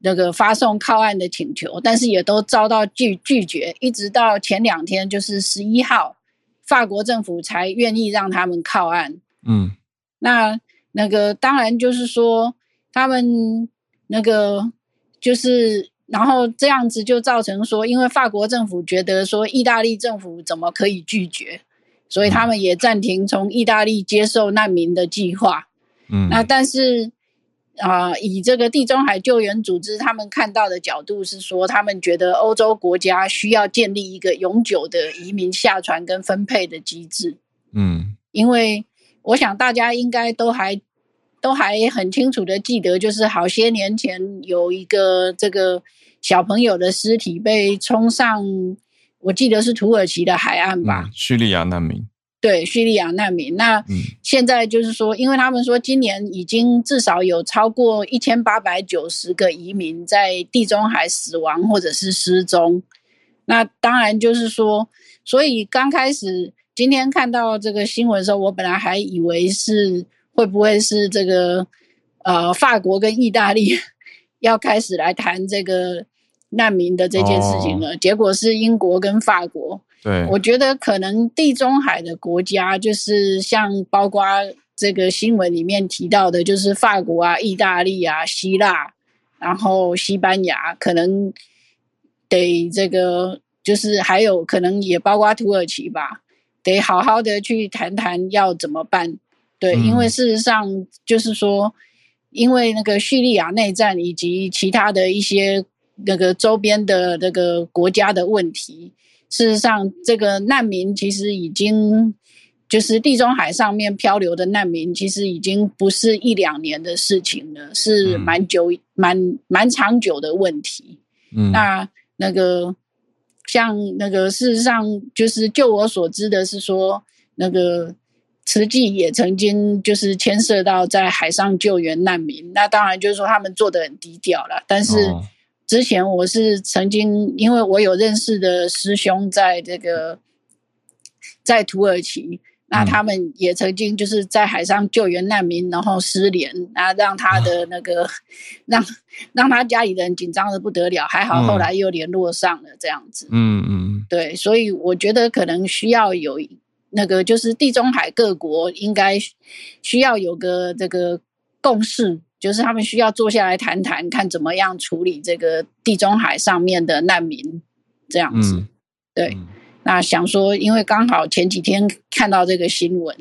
那个发送靠岸的请求，但是也都遭到拒拒绝，一直到前两天，就是十一号，法国政府才愿意让他们靠岸。
嗯，
那那个当然就是说，他们那个就是，然后这样子就造成说，因为法国政府觉得说，意大利政府怎么可以拒绝，所以他们也暂停从意大利接受难民的计划。
嗯，
那但是。啊、呃，以这个地中海救援组织他们看到的角度是说，他们觉得欧洲国家需要建立一个永久的移民下船跟分配的机制。
嗯，
因为我想大家应该都还都还很清楚的记得，就是好些年前有一个这个小朋友的尸体被冲上，我记得是土耳其的海岸吧，
嗯、叙利亚难民。
对，叙利亚难民。那现在就是说，因为他们说今年已经至少有超过一千八百九十个移民在地中海死亡或者是失踪。那当然就是说，所以刚开始今天看到这个新闻的时候，我本来还以为是会不会是这个呃法国跟意大利 要开始来谈这个难民的这件事情了，哦、结果是英国跟法国。
对，
我觉得可能地中海的国家，就是像包括这个新闻里面提到的，就是法国啊、意大利啊、希腊，然后西班牙，可能得这个，就是还有可能也包括土耳其吧，得好好的去谈谈要怎么办。对，嗯、因为事实上就是说，因为那个叙利亚内战以及其他的一些那个周边的那个国家的问题。事实上，这个难民其实已经就是地中海上面漂流的难民，其实已经不是一两年的事情了，是蛮久、嗯、蛮蛮长久的问题。
嗯，
那那个像那个事实上，就是就我所知的是说，那个慈济也曾经就是牵涉到在海上救援难民。那当然就是说他们做的很低调了，但是。哦之前我是曾经，因为我有认识的师兄在这个在土耳其，那他们也曾经就是在海上救援难民，然后失联，然后让他的那个让让他家里人紧张的不得了，还好后来又联络上了这样子。
嗯嗯，
对，所以我觉得可能需要有那个，就是地中海各国应该需要有个这个共识。就是他们需要坐下来谈谈，看怎么样处理这个地中海上面的难民，这样子。嗯、对，嗯、那想说，因为刚好前几天看到这个新闻，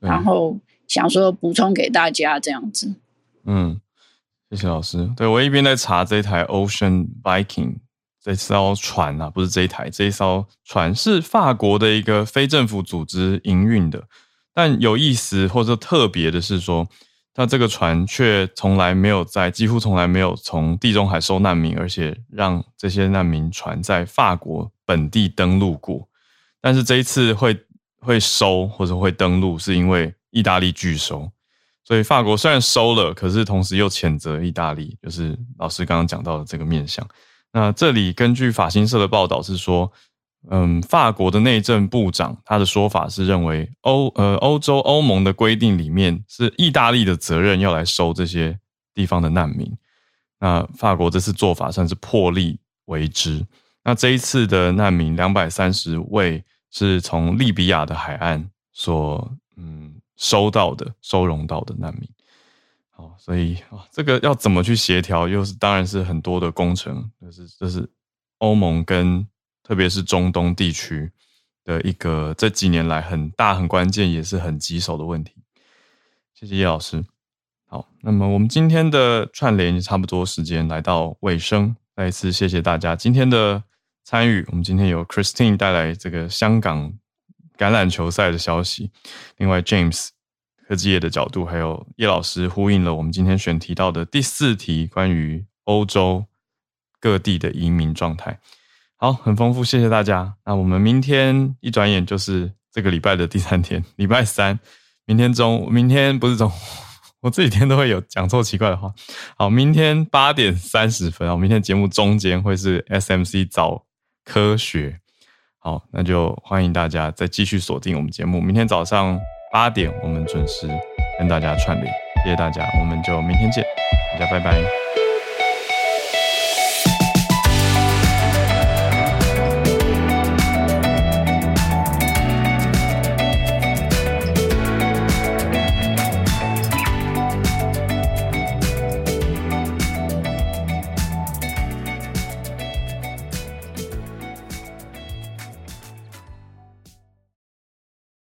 对然后想说补充给大家这样子。
嗯，谢谢老师。对，我一边在查这台 Ocean Viking 这艘船啊，不是这一台，这一艘船是法国的一个非政府组织营运的，但有意思或者特别的是说。那这个船却从来没有在，几乎从来没有从地中海收难民，而且让这些难民船在法国本地登陆过。但是这一次会会收或者会登陆，是因为意大利拒收。所以法国虽然收了，可是同时又谴责意大利，就是老师刚刚讲到的这个面向。那这里根据法新社的报道是说。嗯，法国的内政部长他的说法是认为欧呃欧洲欧盟的规定里面是意大利的责任要来收这些地方的难民。那法国这次做法算是破例为之。那这一次的难民两百三十位是从利比亚的海岸所嗯收到的收容到的难民。好，所以啊这个要怎么去协调，又是当然是很多的工程，就是这是欧盟跟。特别是中东地区的一个这几年来很大、很关键，也是很棘手的问题。谢谢叶老师。好，那么我们今天的串联差不多时间来到尾声，再一次谢谢大家今天的参与。我们今天有 Christine 带来这个香港橄榄球赛的消息，另外 James 科技业的角度，还有叶老师呼应了我们今天选题到的第四题，关于欧洲各地的移民状态。好，很丰富，谢谢大家。那我们明天一转眼就是这个礼拜的第三天，礼拜三。明天中，明天不是中，我这几天都会有讲错奇怪的话。好，明天八点三十分，我明天节目中间会是 SMC 早科学。好，那就欢迎大家再继续锁定我们节目。明天早上八点，我们准时跟大家串联。谢谢大家，我们就明天见，大家拜拜。